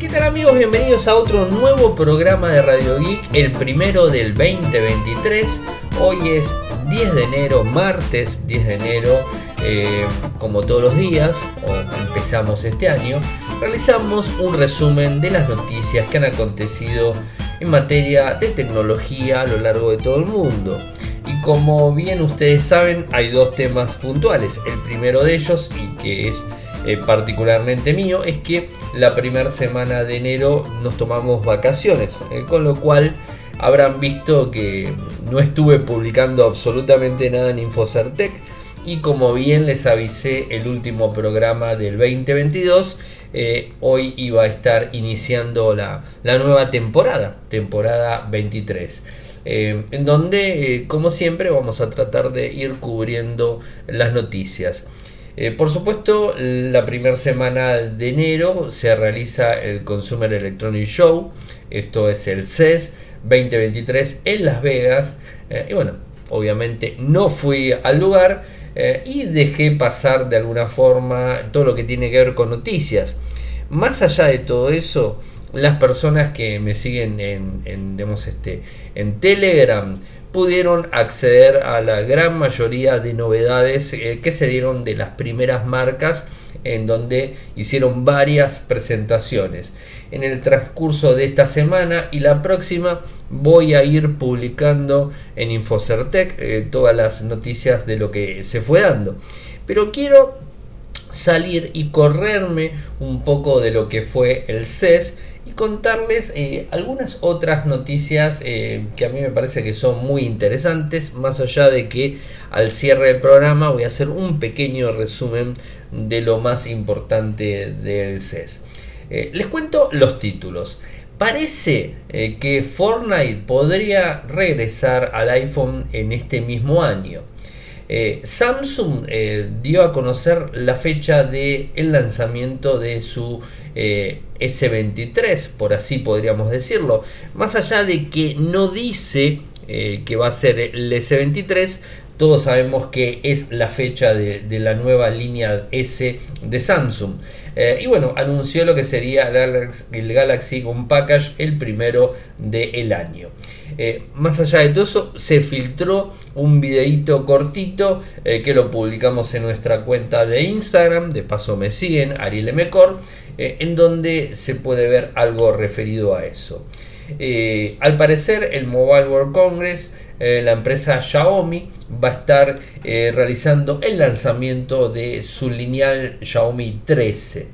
¿Qué tal amigos? Bienvenidos a otro nuevo programa de Radio Geek, el primero del 2023. Hoy es 10 de enero, martes 10 de enero, eh, como todos los días, o empezamos este año, realizamos un resumen de las noticias que han acontecido en materia de tecnología a lo largo de todo el mundo. Y como bien ustedes saben, hay dos temas puntuales. El primero de ellos, y que es eh, particularmente mío, es que la primera semana de enero nos tomamos vacaciones, eh, con lo cual habrán visto que no estuve publicando absolutamente nada en Infocertec y como bien les avisé el último programa del 2022, eh, hoy iba a estar iniciando la, la nueva temporada, temporada 23. en donde, como siempre, vamos a tratar de ir cubriendo las noticias. Eh, por supuesto, la primera semana de enero se realiza el Consumer Electronic Show, esto es el CES 2023 en Las Vegas. Eh, y bueno, obviamente no fui al lugar eh, y dejé pasar de alguna forma todo lo que tiene que ver con noticias. Más allá de todo eso, las personas que me siguen en, en, este, en Telegram pudieron acceder a la gran mayoría de novedades eh, que se dieron de las primeras marcas en donde hicieron varias presentaciones. En el transcurso de esta semana y la próxima voy a ir publicando en Infocertec eh, todas las noticias de lo que se fue dando. Pero quiero salir y correrme un poco de lo que fue el CES y contarles eh, algunas otras noticias eh, que a mí me parece que son muy interesantes, más allá de que al cierre del programa voy a hacer un pequeño resumen de lo más importante del CES. Eh, les cuento los títulos. Parece que Fortnite podría regresar al iPhone en este mismo año. Samsung dio a conocer la fecha del el lanzamiento de su eh, S23, por así podríamos decirlo. Más allá de que no dice eh, que va a ser el S23, todos sabemos que es la fecha de, la nueva línea S de Samsung. Eh, y bueno, anunció lo que sería el Galaxy One Package el primero del año. Más allá de todo eso, se filtró un videito cortito que lo publicamos en nuestra cuenta de Instagram. De paso me siguen, Ariel Mecor eh, en donde se puede ver algo referido a eso. Eh, al parecer el Mobile World Congress, eh, la empresa Xiaomi va a estar realizando el lanzamiento de su lineal Xiaomi 13.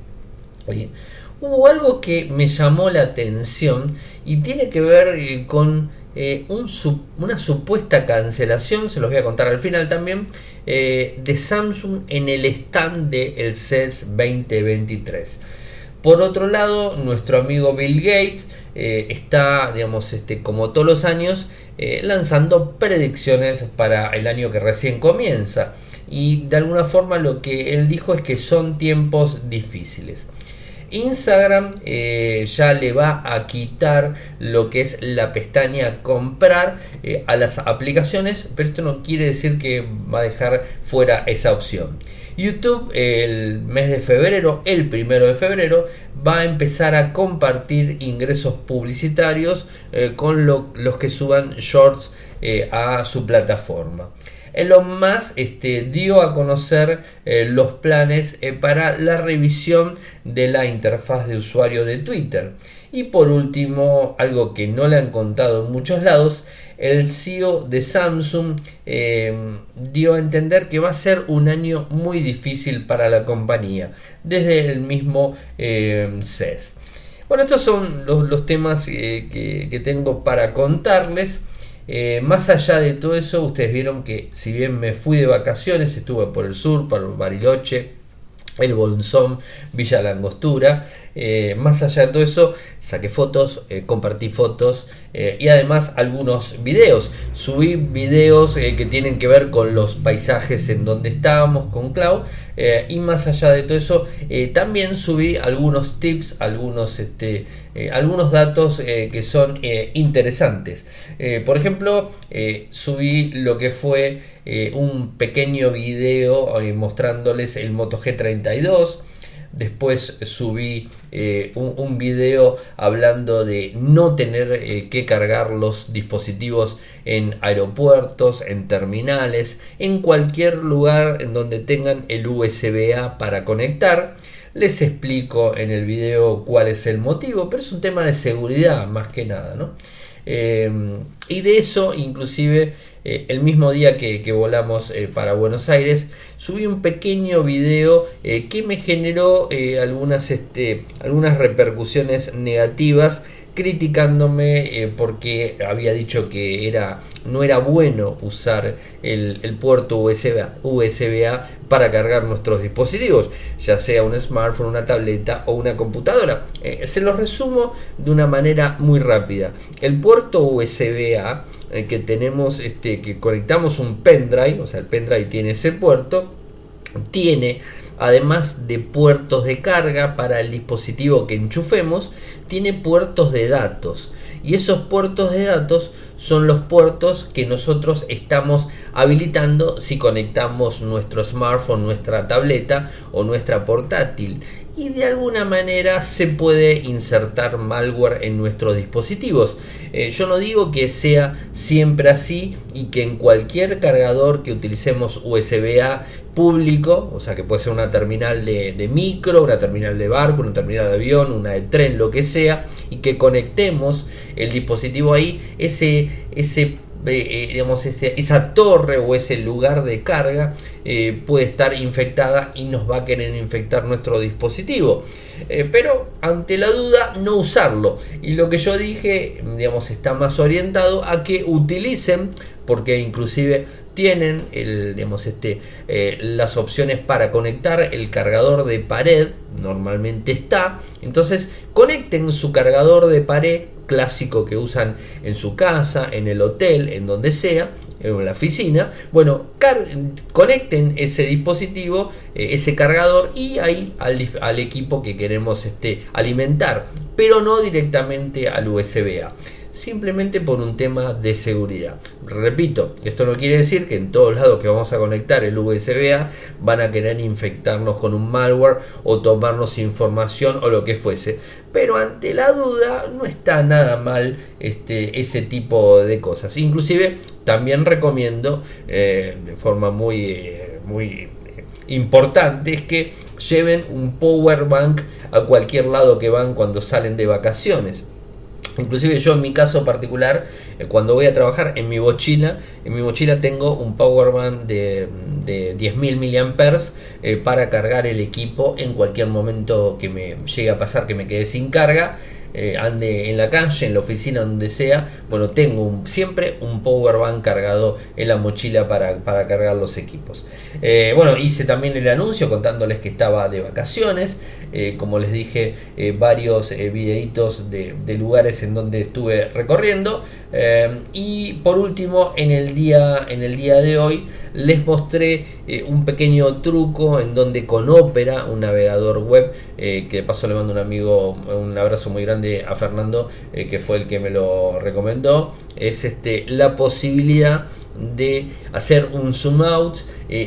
hubo algo que me llamó la atención y tiene que ver con una supuesta cancelación, se los voy a contar al final también, de Samsung en el stand del CES 2023. Por otro lado, nuestro amigo Bill Gates eh, está, digamos, este, como todos los años, eh, lanzando predicciones para el año que recién comienza. Y de alguna forma lo que él dijo es que son tiempos difíciles. Instagram eh, ya le va a quitar lo que es la pestaña comprar a las aplicaciones, pero esto no quiere decir que va a dejar fuera esa opción. YouTube el mes de febrero, el primero de febrero, va a empezar a compartir ingresos publicitarios eh, con los que suban shorts eh, a su plataforma. Elon Musk este, dio a conocer eh, los planes para la revisión de la interfaz de usuario de Twitter. Y por último, algo que no le han contado en muchos lados, el CEO de Samsung eh, dio a entender que va a ser un año muy difícil para la compañía, desde el mismo eh, CES. Bueno, estos son los, temas eh, que, tengo para contarles. Más allá de todo eso, ustedes vieron que si bien me fui de vacaciones, estuve por el sur, por Bariloche, el Bolsón, Villa Langostura. Eh, más allá de todo eso, saqué fotos, eh, compartí fotos eh, y además algunos videos. Subí videos que tienen que ver con los paisajes en donde estábamos con Clau. y más allá de todo eso, también subí algunos tips, algunos, este, algunos datos que son interesantes. por ejemplo, subí lo que fue un pequeño video mostrándoles el Moto G32 Después subí eh, un, video hablando de no tener eh, que cargar los dispositivos en aeropuertos, en terminales, en cualquier lugar en donde tengan el USB-A para conectar. Les explico en el video cuál es el motivo, pero es un tema de seguridad más que nada. ¿no? Eh, y de eso inclusive eh, el mismo día que, volamos eh, para Buenos Aires, subí un pequeño video eh, que me generó algunas, este, algunas repercusiones negativas criticándome porque había dicho que era, no era bueno usar el, puerto USB, A para cargar nuestros dispositivos, ya sea un smartphone, una tableta o una computadora. se lo resumo de una manera muy rápida. El puerto USB A que tenemos, este, que conectamos un pendrive, o sea, el pendrive tiene ese puerto, tiene además de puertos de carga para el dispositivo que enchufemos, tiene puertos de datos. Y esos puertos de datos son los puertos que nosotros estamos habilitando si conectamos nuestro smartphone, nuestra tableta o nuestra portátil y de alguna manera se puede insertar malware en nuestros dispositivos. Eh, yo no digo que sea siempre así y que en cualquier cargador que utilicemos USB-A público, o sea que puede ser una terminal de, micro, una terminal de barco, una terminal de avión, una de tren, lo que sea, y que conectemos el dispositivo ahí, ese, ese eh, digamos, esa torre o ese lugar de carga eh, puede estar infectada y nos va a querer infectar nuestro dispositivo. Eh, pero ante la duda, no usarlo. Y lo que yo dije, digamos, está más orientado a que utilicen, porque inclusive tienen digamos, este, las opciones para conectar el cargador de pared, normalmente está. Entonces, conecten su cargador de pared clásico que usan en su casa, en el hotel, en donde sea, en la oficina. Bueno, conecten ese dispositivo, eh, ese cargador y ahí al, equipo que queremos este, alimentar, pero no directamente al USB-A simplemente por un tema de seguridad. Repito, esto no quiere decir que en todos lados que vamos a conectar el USB-A van a querer infectarnos con un malware o tomarnos información o lo que fuese. Pero ante la duda no está nada mal este, ese tipo de cosas. Inclusive también recomiendo eh, de forma muy, eh, muy importante es que lleven un power bank a cualquier lado que van cuando salen de vacaciones Inclusive yo en mi caso particular, eh, cuando voy a trabajar en mi mochila, en mi mochila tengo un power bank de, de 10.000 mAh eh, para cargar el equipo en cualquier momento que me llegue a pasar que me quede sin carga eh, ande en la calle, en la oficina, donde sea, bueno, tengo siempre un power bank cargado en la mochila para, cargar los equipos. Eh, bueno, hice también el anuncio contándoles que estaba de vacaciones, eh, como les dije, varios videitos de, de, lugares en donde estuve recorriendo. y por último, en el día, en el día de hoy, les mostré eh, un pequeño truco en donde con Opera, un navegador web, eh, que de paso le mando un amigo, un abrazo muy grande a Fernando, eh, que fue el que me lo recomendó, es este, la posibilidad de hacer un zoom out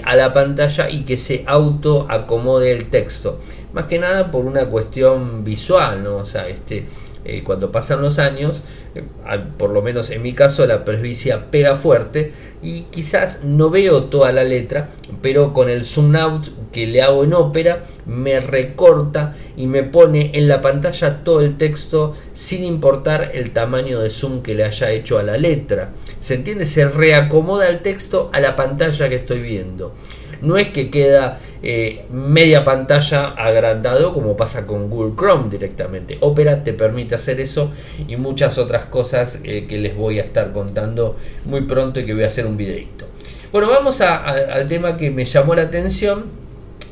a la pantalla y que se auto acomode el texto. Más que nada por una cuestión visual, ¿no? O sea, este, cuando pasan los años, por lo menos en mi caso, la presbicia pega fuerte y quizás no veo toda la letra, pero con el zoom out que le hago en ópera me recorta y me pone en la pantalla todo el texto sin importar el tamaño de zoom que le haya hecho a la letra. ¿Se entiende? Se reacomoda el texto a la pantalla que estoy viendo. No es que queda eh, media pantalla agrandado como pasa con Google Chrome directamente. Opera te permite hacer eso y muchas otras cosas eh, que les voy a estar contando muy pronto y que voy a hacer un videito. Bueno, vamos al tema que me llamó la atención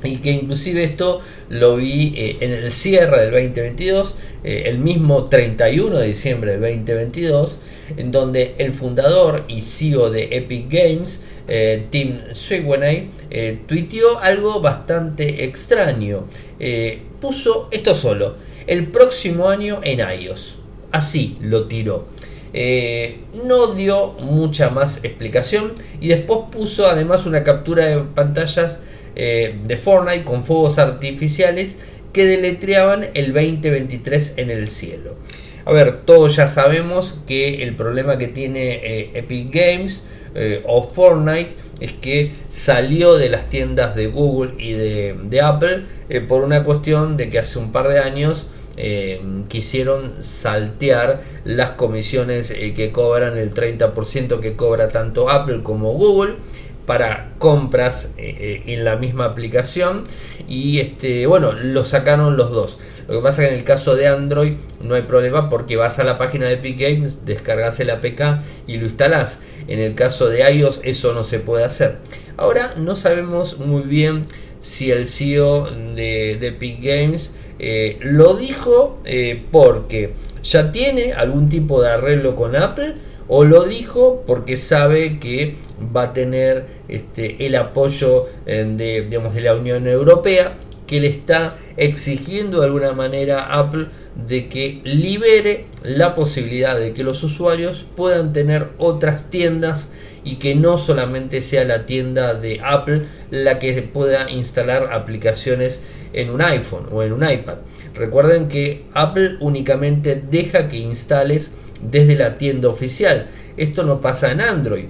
y que inclusive esto lo vi eh, en el cierre del 2022, el mismo 31 de diciembre del 2022, en donde el fundador y CEO de Epic Games, eh, Tim Sweeney, eh, tuiteó algo bastante extraño. Eh, puso esto solo, el próximo año en iOS. Así lo tiró. no dio mucha más explicación y después puso además una captura de pantallas de Fortnite con fuegos artificiales que deletreaban el 2023 en el cielo. A ver, todos ya sabemos que el problema que tiene Epic Games o Fortnite es que salió de las tiendas de Google y de, Apple por una cuestión de que hace un par de años eh, quisieron saltear las comisiones eh, que cobran el 30% que cobra tanto Apple como Google para compras eh, en la misma aplicación. Y este bueno lo sacaron los dos. Lo que pasa que en el caso de Android no hay problema porque vas a la página de Epic Games descargas el APK y lo instalas en el caso de iOS eso no se puede hacer. Ahora no sabemos muy bien si el CEO de, de Epic Games eh, lo dijo eh, porque ya tiene algún tipo de arreglo con Apple o lo dijo porque sabe que va a tener este, el apoyo eh, de, digamos, de la Unión Europea que le está exigiendo de alguna manera a Apple de que libere la posibilidad de que los usuarios puedan tener otras tiendas y que no solamente sea la tienda de Apple la que pueda instalar aplicaciones en un iPhone o en un iPad. Recuerden que Apple únicamente deja que instales desde la tienda oficial. Esto no pasa en Android.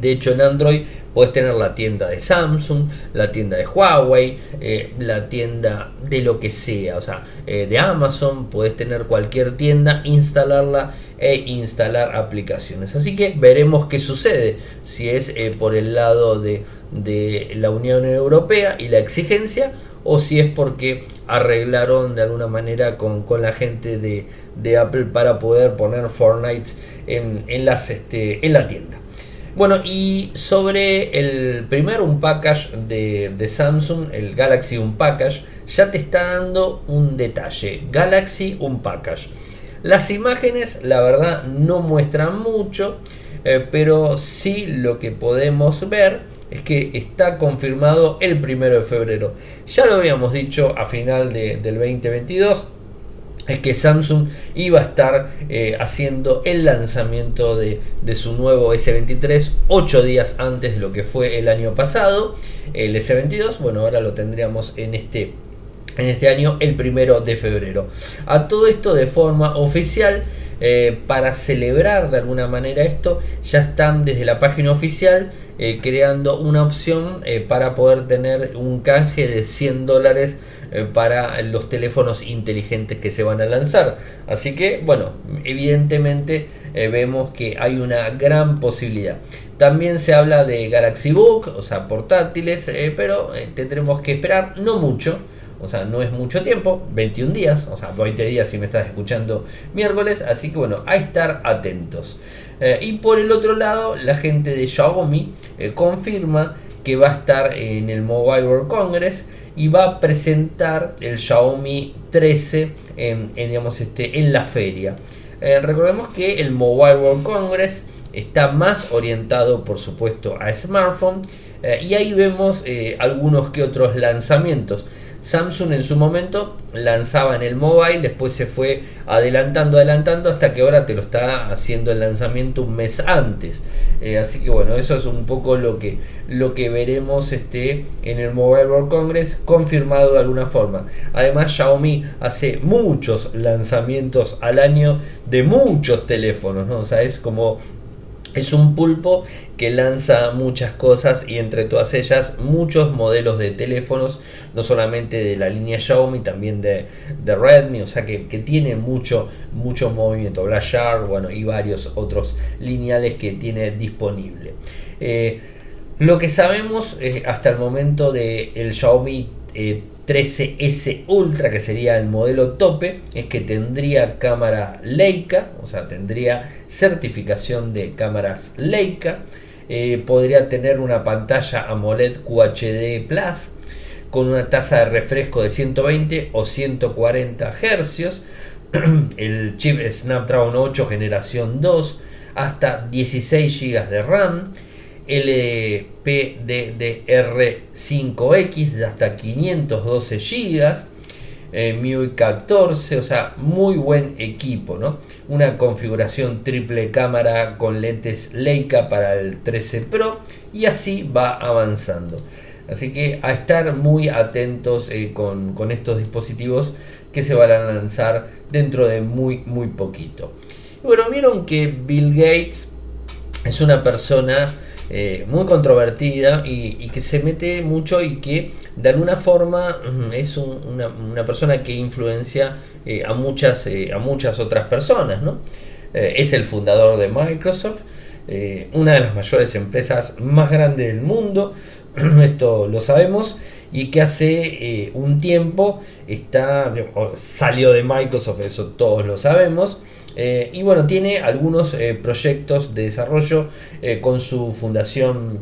De hecho, en Android puedes tener la tienda de Samsung, la tienda de Huawei, eh, la tienda de lo que sea, o sea, eh, de Amazon, puedes tener cualquier tienda, instalarla e instalar aplicaciones. Así que veremos qué sucede, si es eh, por el lado de, de la Unión Europea y la exigencia o si es porque arreglaron de alguna manera con, la gente de, Apple para poder poner Fortnite en, las, este, en la tienda. Bueno, y sobre el primer Unpackage de, de Samsung, el Galaxy Unpackage, ya te está dando un detalle. Galaxy Unpackage. Las imágenes, la verdad, no muestran mucho, eh, pero sí lo que podemos ver es que está confirmado el primero de febrero. Ya lo habíamos dicho a final del 2022 es que Samsung iba a estar eh, haciendo el lanzamiento de, su nuevo S23 8 días antes de lo que fue el año pasado. El S22, bueno, ahora lo tendríamos en este, en este año, el primero de febrero. A todo esto de forma oficial. Eh, para celebrar de alguna manera esto, ya están desde la página oficial eh, creando una opción eh, para poder tener un canje de 100 dólares para los teléfonos inteligentes que se van a lanzar. Así que, bueno, evidentemente vemos que hay una gran posibilidad. También se habla de Galaxy Book, o sea, portátiles, pero tendremos que esperar no mucho. O sea, no es mucho tiempo, 21 días, o sea, 20 días si me estás escuchando miércoles, así que bueno, a estar atentos. Eh, y por el otro lado, la gente de Xiaomi eh, confirma que va a estar en el Mobile World Congress y va a presentar el Xiaomi 13 en, digamos, este, en la feria. Eh, recordemos que el Mobile World Congress está más orientado, por supuesto, a smartphone y ahí vemos algunos que otros lanzamientos. Samsung en su momento lanzaba en el mobile, después se fue adelantando, adelantando, hasta que ahora te lo está haciendo el lanzamiento un mes antes. Eh, así que bueno, eso es un poco lo que, lo que veremos este, en el Mobile World Congress, confirmado de alguna forma. Además, Xiaomi hace muchos lanzamientos al año de muchos teléfonos, ¿no? O sea, es como es un pulpo que lanza muchas cosas y entre todas ellas muchos modelos de teléfonos, no solamente de la línea Xiaomi, también de, Redmi, o sea que, tiene mucho, mucho movimiento, Black bueno, y varios otros lineales que tiene disponible. Eh, lo que sabemos eh, hasta el momento del el Xiaomi eh, 13S Ultra, que sería el modelo tope, es que tendría cámara Leica, o sea, tendría certificación de cámaras Leica, eh, podría tener una pantalla AMOLED QHD Plus con una tasa de refresco de 120 o 140 Hz, el chip Snapdragon 8 generación 2, hasta 16 GB de RAM, LPDDR5X de hasta 512 GB, eh, MIUI 14, o sea, muy buen equipo, ¿no? Una configuración triple cámara con lentes Leica para el 13 Pro y así va avanzando. Así que a estar muy atentos eh, con, estos dispositivos que se van a lanzar dentro de muy, muy poquito. bueno, vieron que Bill Gates es una persona eh, muy controvertida y, que se mete mucho y que de alguna forma es una, persona que influencia eh, a, muchas, a muchas otras personas. ¿no? es el fundador de Microsoft, una de las mayores empresas más grandes del mundo, esto lo sabemos, y que hace eh, un tiempo está, salió de Microsoft, eso todos lo sabemos, eh, y bueno, tiene algunos eh, proyectos de desarrollo con su fundación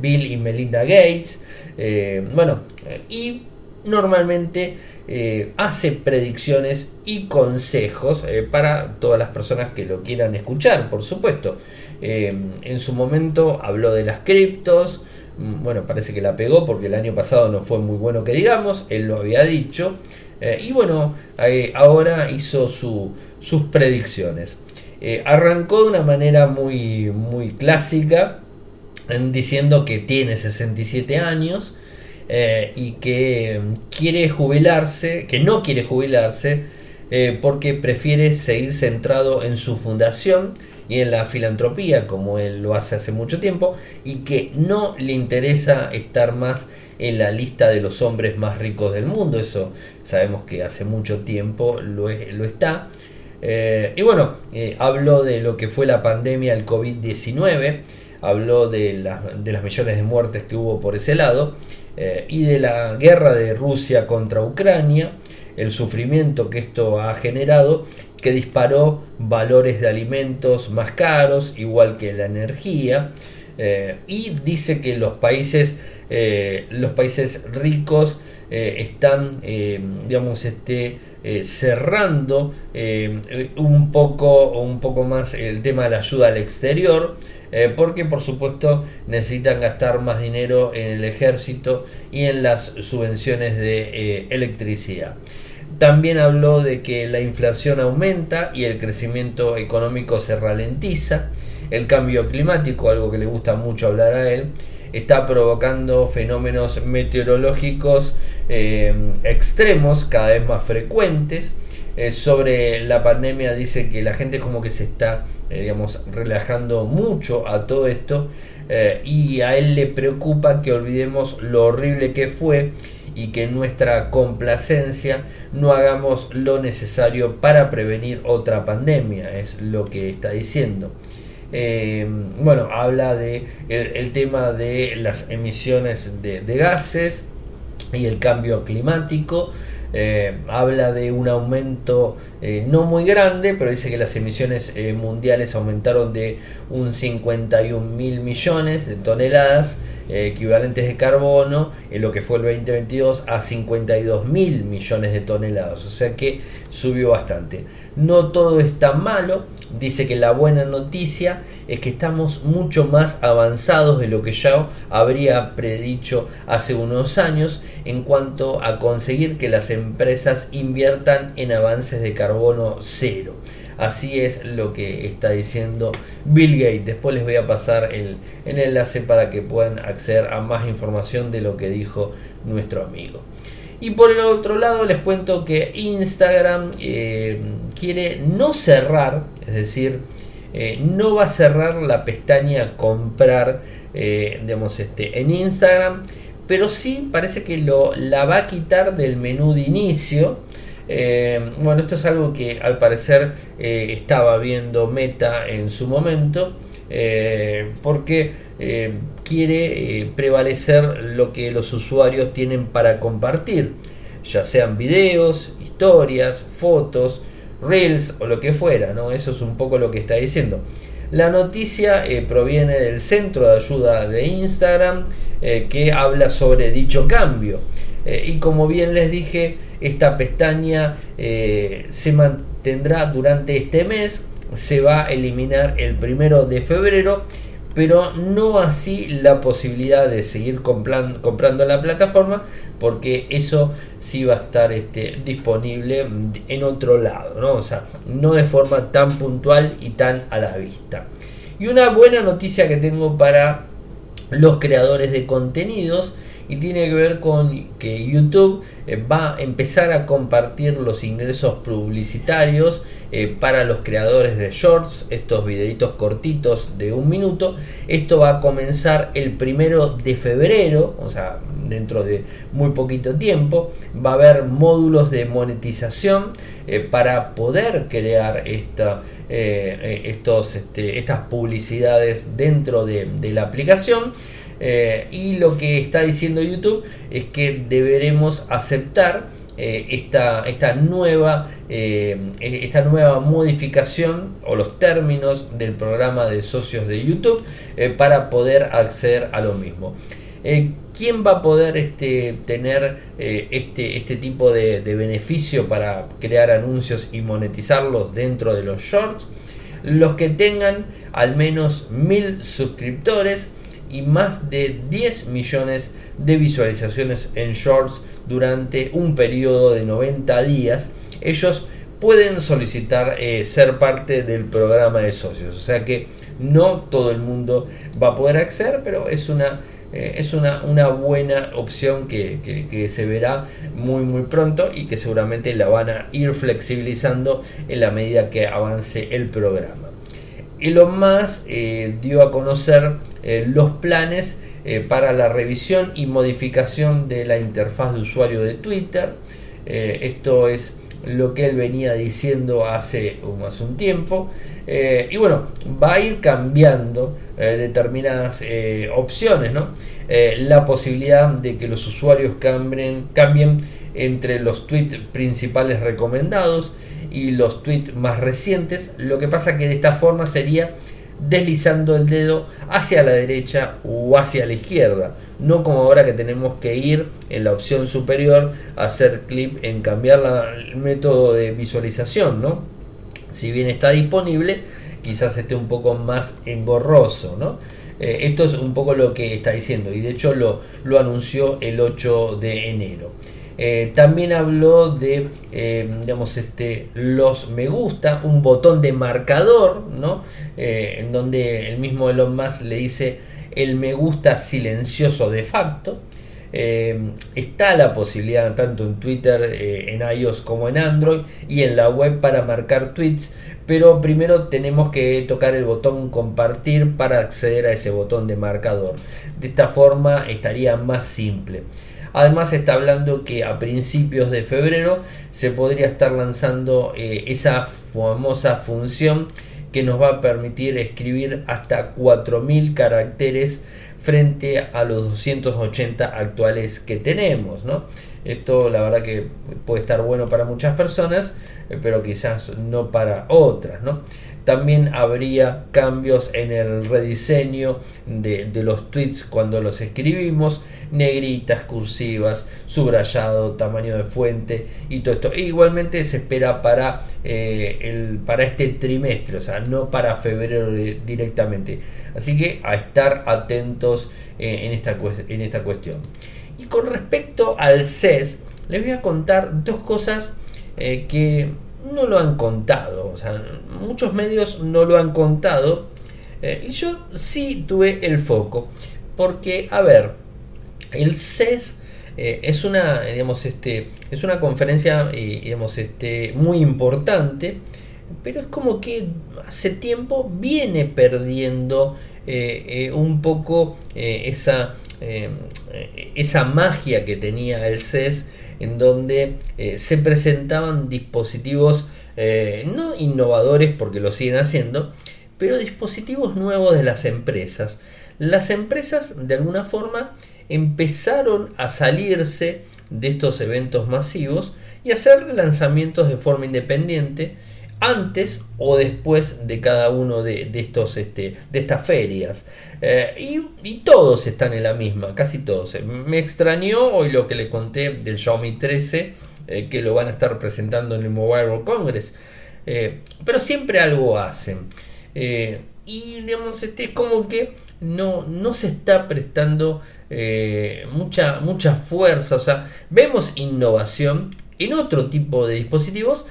Bill y Melinda Gates, bueno, y normalmente hace predicciones y consejos para todas las personas que lo quieran escuchar, por supuesto. en su momento habló de las criptos, Mm, bueno, parece que la pegó porque el año pasado no fue muy bueno que digamos, él lo había dicho, eh, y bueno, eh, ahora hizo sus predicciones. Eh, arrancó de una manera muy, muy clásica, diciendo que tiene 67 años y que quiere jubilarse, que no quiere jubilarse, porque prefiere seguir centrado en su fundación y en la filantropía como él lo hace hace mucho tiempo y que no le interesa estar más en la lista de los hombres más ricos del mundo. Eso sabemos que hace mucho tiempo lo, lo está. Eh, y bueno, eh, habló de lo que fue la pandemia del COVID-19, habló de, de, las millones de muertes que hubo por ese lado eh, y de la guerra de Rusia contra Ucrania, el sufrimiento que esto ha generado que disparó valores de alimentos más caros, igual que la energía, eh, y dice que los países, eh, los países ricos eh, están, digamos, este, cerrando un poco un poco más el tema de la ayuda al exterior. porque por supuesto necesitan gastar más dinero en el ejército y en las subvenciones de electricidad. También habló de que la inflación aumenta y el crecimiento económico se ralentiza. El cambio climático, algo que le gusta mucho hablar a él, está provocando fenómenos meteorológicos eh, extremos cada vez más frecuentes. Eh, sobre la pandemia dice que la gente como que se está eh, digamos relajando mucho a todo esto y a él le preocupa que olvidemos lo horrible que fue y que nuestra complacencia no hagamos lo necesario para prevenir otra pandemia, es lo que está diciendo. Eh, bueno, habla de el, tema de las emisiones de, gases y el cambio climático. Eh, habla de un aumento eh, no muy grande, pero dice que las emisiones mundiales aumentaron de un 51 mil millones de toneladas eh, equivalentes de carbono en lo que fue el 2022 a 52 mil millones de toneladas, o sea que subió bastante. No todo es tan malo, dice que la buena noticia es que estamos mucho más avanzados de lo que ya habría predicho hace unos años en cuanto a conseguir que las empresas inviertan en avances de carbono cero. Así es lo que está diciendo Bill Gates. Después les voy a pasar el, enlace para que puedan acceder a más información de lo que dijo nuestro amigo. Y por el otro lado les cuento que Instagram eh, quiere no cerrar, es decir, eh, no va a cerrar la pestaña comprar eh, este, en Instagram, pero sí parece que lo, la va a quitar del menú de inicio. Eh, bueno, esto es algo que al parecer estaba viendo Meta en su momento, porque quiere prevalecer lo que los usuarios tienen para compartir, ya sean videos, historias, fotos, reels o lo que fuera, ¿no? Eso es un poco lo que está diciendo. La noticia proviene del centro de ayuda de Instagram que habla sobre dicho cambio. y como bien les dije, esta pestaña eh, se mantendrá durante este mes, se va a eliminar el primero de febrero, pero no así la posibilidad de seguir comprando, comprando la plataforma, porque eso sí va a estar este, disponible en otro lado, ¿no? O sea, no de forma tan puntual y tan a la vista. Y una buena noticia que tengo para los creadores de contenidos y tiene que ver con que YouTube eh, va a empezar a compartir los ingresos publicitarios eh, para los creadores de shorts, estos videitos cortitos de un minuto. Esto va a comenzar el primero de febrero, o sea, dentro de muy poquito tiempo. Va a haber módulos de monetización eh, para poder crear esta, estos, este, estas publicidades dentro de la aplicación. Eh, y lo que está diciendo YouTube es que deberemos aceptar eh, esta, esta, nueva, eh, esta nueva modificación o los términos del programa de socios de YouTube para poder acceder a lo mismo. ¿Quién va a poder este, tener este, este tipo de, de beneficio para crear anuncios y monetizarlos dentro de los shorts? Los que tengan al menos mil suscriptores y más de 10 millones de visualizaciones en shorts durante un periodo de 90 días, ellos pueden solicitar eh, ser parte del programa de socios. O sea que no todo el mundo va a poder acceder, pero es una, eh, es una, una buena opción que, que, se verá muy muy pronto y que seguramente la van a ir flexibilizando en la medida que avance el programa. Elon Musk eh, dio a conocer eh, los planes eh, para la revisión y modificación de la interfaz de usuario de Twitter. esto es lo que él venía diciendo hace, hace un tiempo. y bueno, va a ir cambiando determinadas opciones. ¿no? la posibilidad de que los usuarios cambien, cambien entre los tweets principales recomendados y los tweets más recientes. Lo que pasa que de esta forma sería deslizando el dedo hacia la derecha o hacia la izquierda. No como ahora que tenemos que ir en la opción superior a hacer clic en cambiar el método de visualización. ¿no? Si bien está disponible, quizás esté un poco más engorroso. ¿no? Eh, esto es un poco lo que está diciendo y de hecho lo, lo anunció el 8 de enero. Eh, también habló de eh, digamos, este, los me gusta, un botón de marcador, ¿no? Eh, en donde el mismo Elon Musk le dice el me gusta silencioso de facto. está la posibilidad tanto en Twitter, en iOS como en Android y en la web para marcar tweets, pero primero tenemos que tocar el botón compartir para acceder a ese botón de marcador. De esta forma estaría más simple. Además está hablando que a principios de febrero se podría estar lanzando eh, esa famosa función que nos va a permitir escribir hasta 4.000 caracteres frente a los 280 actuales que tenemos. ¿no? Esto la verdad que puede estar bueno para muchas personas, eh, pero quizás no para otras. ¿no? También habría cambios en el rediseño de, los tweets cuando los escribimos, negritas, cursivas, subrayado, tamaño de fuente y todo esto. E igualmente se espera para, eh, el, para este trimestre, o sea, no para febrero directamente. Así que a estar atentos eh, en, esta, en esta cuestión. Y con respecto al CES, les voy a contar dos cosas eh, que no lo han contado. O sea, muchos medios no lo han contado. Eh, y yo sí tuve el foco. Porque, a ver, el CES eh, es una, digamos, este, es una conferencia, eh, digamos, este, muy importante. Pero es como que hace tiempo viene perdiendo un poco esa, esa magia que tenía el CES en donde eh, se presentaban dispositivos eh, no innovadores porque lo siguen haciendo, pero dispositivos nuevos de las empresas. Las empresas de alguna forma empezaron a salirse de estos eventos masivos y hacer lanzamientos de forma independiente antes o después de cada uno de, estos este, de estas ferias eh, y, todos están en la misma casi todos me extrañó hoy lo que le conté del Xiaomi 13 eh, que lo van a estar presentando en el Mobile World Congress. Eh, pero siempre algo hacen. Y digamos este, es como que no, no se está prestando mucha, mucha fuerza. O sea vemos innovación en otro tipo de dispositivos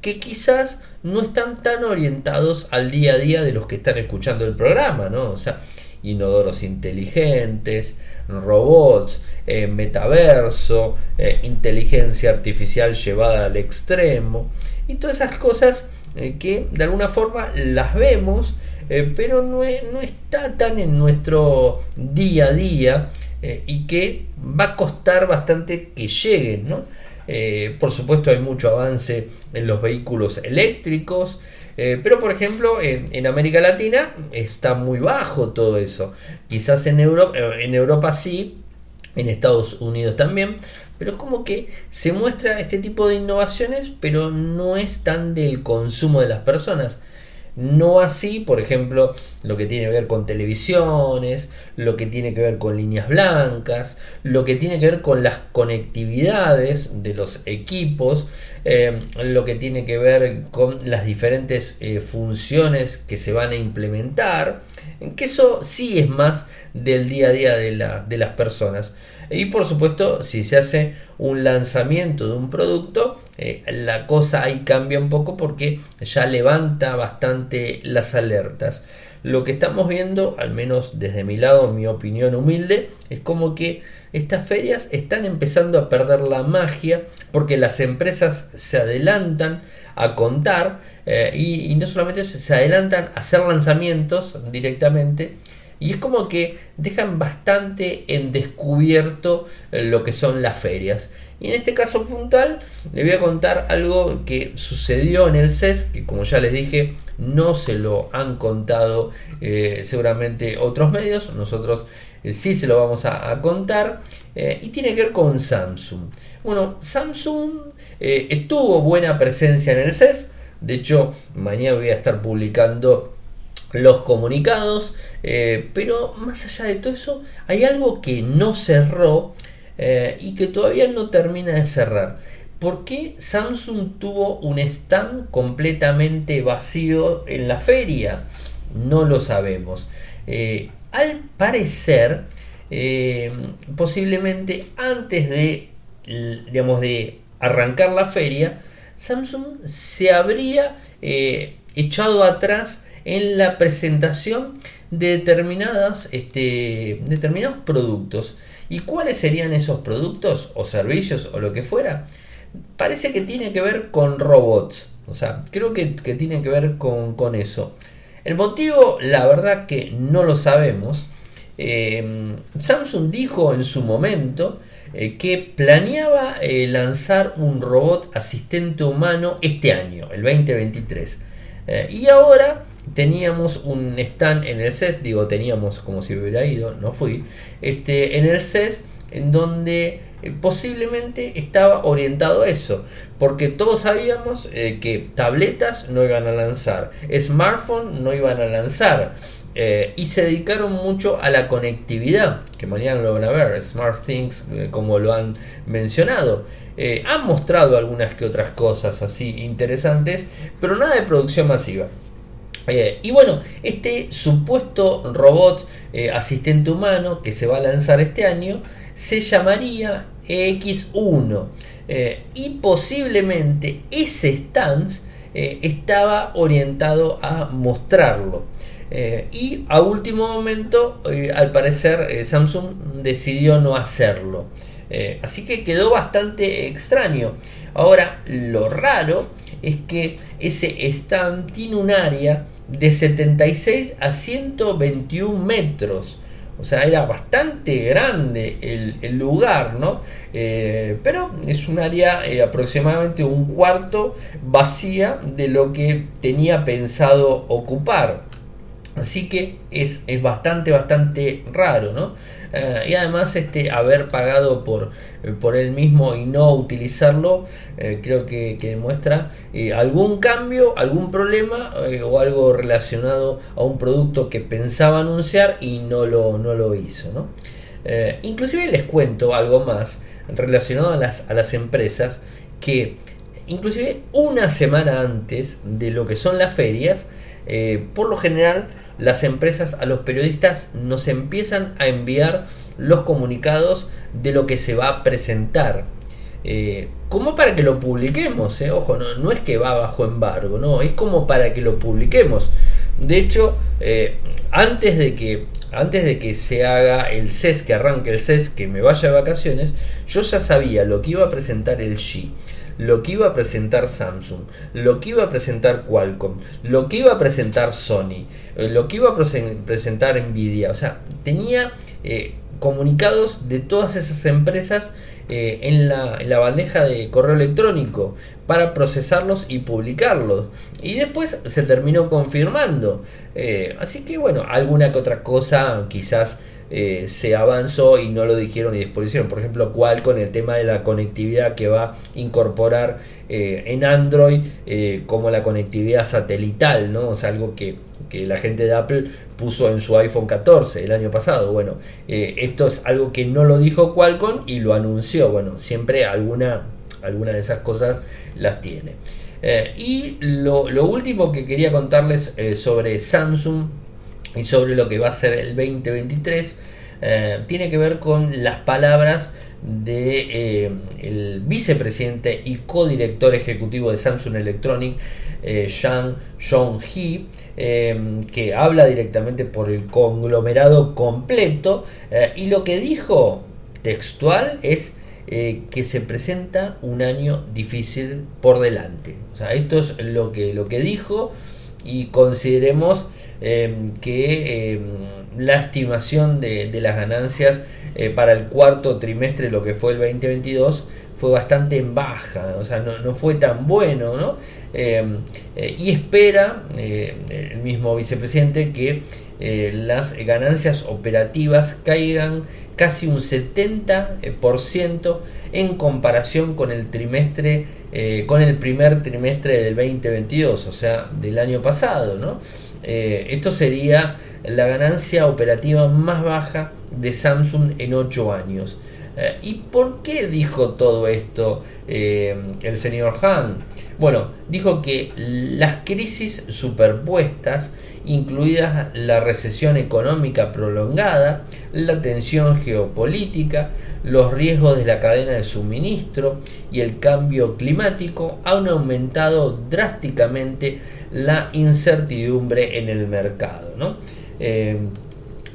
que quizás no están tan orientados al día a día de los que están escuchando el programa, ¿no? O sea, inodoros inteligentes, robots, metaverso, inteligencia artificial llevada al extremo y todas esas cosas que de alguna forma las vemos, pero no, no, está tan en nuestro día a día y que va a costar bastante que lleguen. ¿no? por supuesto hay mucho avance en los vehículos eléctricos, eh, pero por ejemplo en, América Latina está muy bajo todo eso. Quizás en Europa, eh, en Europa sí, en Estados Unidos también, pero es como que se muestra este tipo de innovaciones, pero no es tan del consumo de las personas. No así, por ejemplo, lo que tiene que ver con televisiones, lo que tiene que ver con líneas blancas, lo que tiene que ver con las conectividades de los equipos, eh, lo que tiene que ver con las diferentes eh, funciones que se van a implementar, que eso sí es más del día a día de, de las personas. Y por supuesto, si se hace un lanzamiento de un producto, eh, la cosa ahí cambia un poco porque ya levanta bastante las alertas. Lo que estamos viendo, al menos desde mi lado, mi opinión humilde, es como que estas ferias están empezando a perder la magia porque las empresas se adelantan a contar eh, y, no solamente se adelantan a hacer lanzamientos directamente, y es como que dejan bastante en descubierto eh, lo que son las ferias. Y en este caso puntual le voy a contar algo que sucedió en el CES, que como ya les dije, no se lo han contado eh, seguramente otros medios, nosotros sí se lo vamos a, contar, y tiene que ver con Samsung. Bueno, Samsung estuvo buena presencia en el CES, de hecho mañana voy a estar publicando los comunicados, eh, pero más allá de todo eso, hay algo que no cerró eh, y que todavía no termina de cerrar. ¿Por qué Samsung tuvo un stand completamente vacío en la feria? No lo sabemos. Eh, al parecer, posiblemente antes de, digamos, de arrancar la feria, Samsung se habría echado atrás en la presentación de determinadas, este, determinados productos. ¿Y cuáles serían esos productos o servicios o lo que fuera? Parece que tiene que ver con robots. O sea, creo que, tiene que ver con, eso. El motivo, la verdad que no lo sabemos. Em, Samsung dijo en su momento eh, que planeaba eh, lanzar un robot asistente humano este año, el 2023. Eh, y ahora teníamos un stand en el CES, digo teníamos como si hubiera ido, no fui, este, en el CES en donde posiblemente estaba orientado a eso, porque todos sabíamos que tabletas no iban a lanzar, smartphones no iban a lanzar, eh, y se dedicaron mucho a la conectividad, que mañana lo van a ver, Smart Things, como lo han mencionado. han mostrado algunas que otras cosas así interesantes, pero nada de producción masiva. Eh, y bueno, este supuesto robot eh, asistente humano que se va a lanzar este año se llamaría X1 eh, y posiblemente ese stance estaba orientado a mostrarlo. Y a último momento, al parecer, Samsung decidió no hacerlo. así que quedó bastante extraño. Ahora, lo raro es que ese stand tiene un área de 76 a 121 metros. O sea, era bastante grande el, lugar, ¿no? Eh, pero es un área eh, aproximadamente un cuarto vacía de lo que tenía pensado ocupar. Así que es, es bastante, bastante raro, ¿no? Eh, y además este, haber pagado por, por él mismo y no utilizarlo, eh, creo que, demuestra eh, algún cambio, algún problema o algo relacionado a un producto que pensaba anunciar y no lo, no lo hizo. ¿no? inclusive les cuento algo más relacionado a las, a las empresas que inclusive una semana antes de lo que son las ferias, por lo general las empresas a los periodistas nos empiezan a enviar los comunicados de lo que se va a presentar. Eh, como para que lo publiquemos, eh. ojo, no, es que va bajo embargo, no, es como para que lo publiquemos. De hecho, eh, antes de que antes de que se haga el CES, que arranque el CES, que me vaya de vacaciones, yo ya sabía lo que iba a presentar el G lo que iba a presentar Samsung, lo que iba a presentar Qualcomm, lo que iba a presentar Sony, eh, lo que iba a presentar Nvidia. O sea, tenía eh, comunicados de todas esas empresas eh, en, la, en, la, bandeja de correo electrónico para procesarlos y publicarlos. Y después se terminó confirmando. así que bueno, alguna que otra cosa quizás eh, se avanzó y no lo dijeron y después hicieron. Por ejemplo, cuál con el tema de la conectividad que va a incorporar eh, en Android eh, como la conectividad satelital, ¿no? O algo que, la gente de Apple puso en su iPhone 14 el año pasado. Bueno, esto es algo que no lo dijo Qualcomm y lo anunció. Bueno, siempre alguna, alguna de esas cosas las tiene. y lo, lo, último que quería contarles sobre Samsung y sobre lo que va a ser el 2023 eh, tiene que ver con las palabras de eh, el vicepresidente y codirector ejecutivo de Samsung Electronic eh, Shang Hee que habla directamente por el conglomerado completo y lo que dijo textual es que se presenta un año difícil por delante. O sea, esto es lo que, lo que dijo y consideremos Em, que em, la estimación de, las ganancias eh, para el cuarto trimestre, lo que fue el 2022, fue bastante en baja, o sea, no, fue tan bueno, ¿no? Em, eh, y espera eh, el mismo vicepresidente que las ganancias operativas caigan casi un 70% en comparación con el trimestre, con el primer trimestre del 2022, o sea, del año pasado, ¿no? Eh, esto sería la ganancia operativa más baja de Samsung en 8 años. Eh, ¿Y por qué dijo todo esto eh, el señor Han? Bueno, dijo que las crisis superpuestas, incluidas la recesión económica prolongada, la tensión geopolítica, los riesgos de la cadena de suministro y el cambio climático, han aumentado drásticamente la incertidumbre en el mercado. Eh,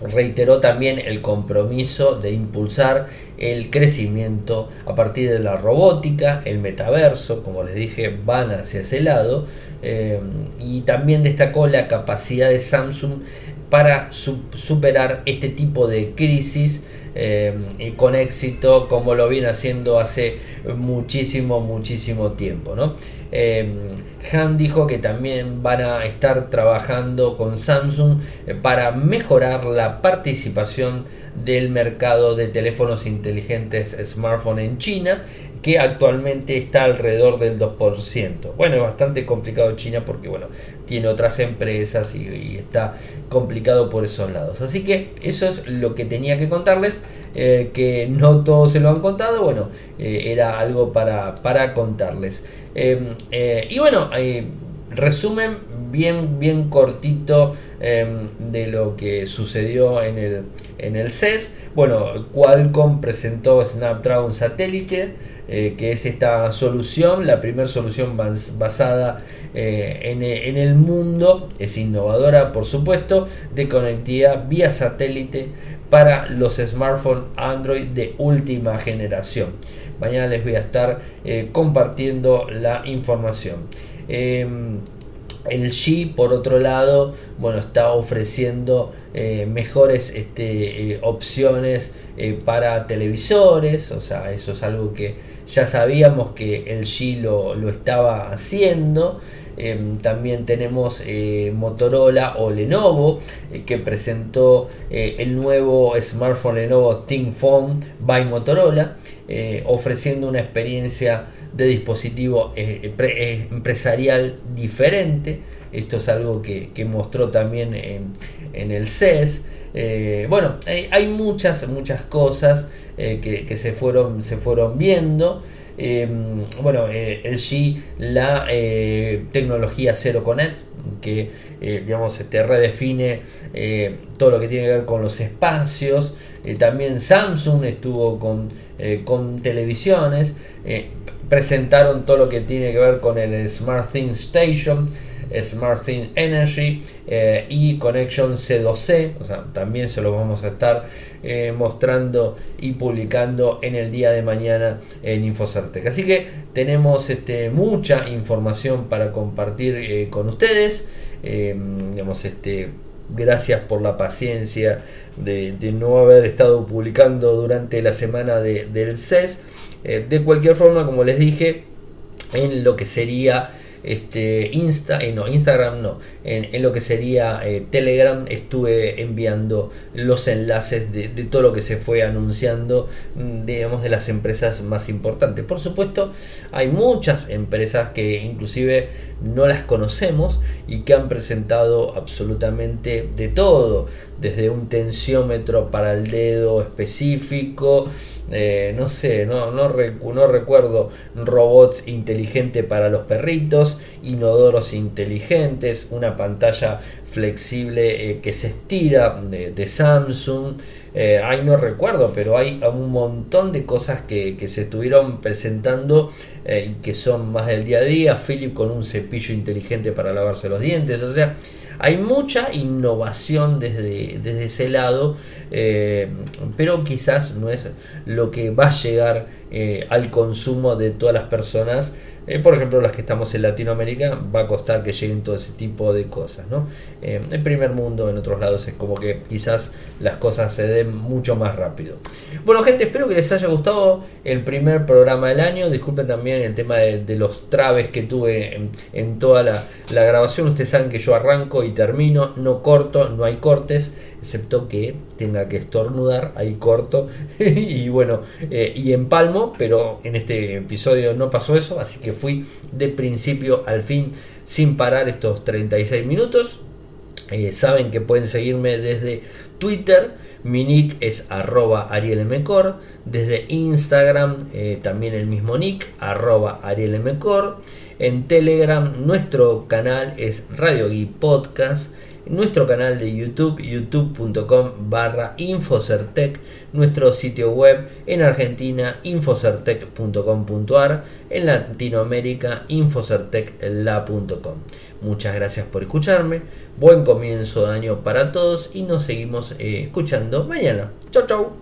reiteró también el compromiso de impulsar el crecimiento a partir de la robótica, el metaverso, como les dije, van hacia ese lado, eh, y también destacó la capacidad de Samsung para superar este tipo de crisis eh, con éxito como lo viene haciendo hace muchísimo, muchísimo tiempo. ¿no? Eh, Han dijo que también van a estar trabajando con Samsung eh, para mejorar la participación del mercado de teléfonos inteligentes smartphone en China que actualmente está alrededor del 2%. Bueno, es bastante complicado China porque bueno, tiene otras empresas y, está complicado por esos lados. Así que eso es lo que tenía que contarles, eh, que no todos se lo han contado, bueno, eh, era algo para, para contarles. Em, eh, y bueno, resumen bien, bien cortito em, de lo que sucedió en el, en el CES. Bueno, Qualcomm presentó Snapdragon Satélite, eh, que es esta solución, la primera solución basada eh, en, en, el mundo, es innovadora por supuesto, de conectividad vía satélite para los smartphones Android de última generación. Mañana les voy a estar eh, compartiendo la información. El G, por otro lado, bueno, está ofreciendo eh, mejores este, eh, opciones para televisores, o sea, eso es algo que ya sabíamos que el G lo, lo estaba haciendo. Em, también tenemos Motorola o Lenovo que presentó el nuevo smartphone Lenovo ThinkPhone by Motorola eh, ofreciendo una experiencia de dispositivo eh, eh, empresarial diferente. Esto es algo que, mostró también en, el CES. bueno, hay, muchas, muchas cosas que, se, fueron, se fueron viendo. bueno, el G, la tecnología Zero Connect, que digamos te redefine todo lo que tiene que ver con los espacios. también Samsung estuvo con eh, con televisiones, eh, presentaron todo lo que tiene que ver con el Smart Things Station, Smart Thing Energy eh, y Connection C2C. O sea, también se lo vamos a estar eh, mostrando y publicando en el día de mañana en Infocertec. Así que tenemos este, mucha información para compartir eh, con ustedes. digamos, este, gracias por la paciencia de, no haber estado publicando durante la semana del CES. De cualquier forma, como les dije, en lo que sería este, Insta, eh, no, Instagram no, en, lo que sería eh, Telegram estuve enviando los enlaces de, todo lo que se fue anunciando, mm, digamos, de las empresas más importantes. Por supuesto, hay muchas empresas que inclusive no las conocemos y que han presentado absolutamente de todo, desde un tensiómetro para el dedo específico, eh, no sé, no, no, no, recuerdo robots inteligentes para los perritos, inodoros inteligentes, una pantalla flexible eh, que se estira de, Samsung. Eh, ahí no recuerdo, pero hay un montón de cosas que, que se estuvieron presentando y que son más del día a día. Philip con un cepillo inteligente para lavarse los dientes, o sea, hay mucha innovación desde, desde ese lado, eh, pero quizás no es lo que va a llegar eh, al consumo de todas las personas eh, por ejemplo, las que estamos en Latinoamérica, va a costar que lleguen todo ese tipo de cosas. ¿no? Eh, en primer mundo, en otros lados, es como que quizás las cosas se den mucho más rápido. Bueno, gente, espero que les haya gustado el primer programa del año. Disculpen también el tema de, los traves que tuve en, toda la, grabación. Ustedes saben que yo arranco y termino, no corto, no hay cortes excepto que tenga que estornudar, ahí corto y bueno, eh, y empalmo, pero en este episodio no pasó eso, así que fui de principio al fin sin parar estos 36 minutos. Eh, saben que pueden seguirme desde Twitter, mi nick es arroba arielmcor, desde Instagram eh, también el mismo nick, arroba arielmcor, en Telegram nuestro canal es Radio Gui Podcast, nuestro canal de YouTube, youtube.com barra Infocertec, nuestro sitio web en Argentina, infocertec.com.ar, en Latinoamérica, infocertecla.com. Muchas gracias por escucharme, buen comienzo de año para todos y nos seguimos eh, escuchando mañana. Chau chau.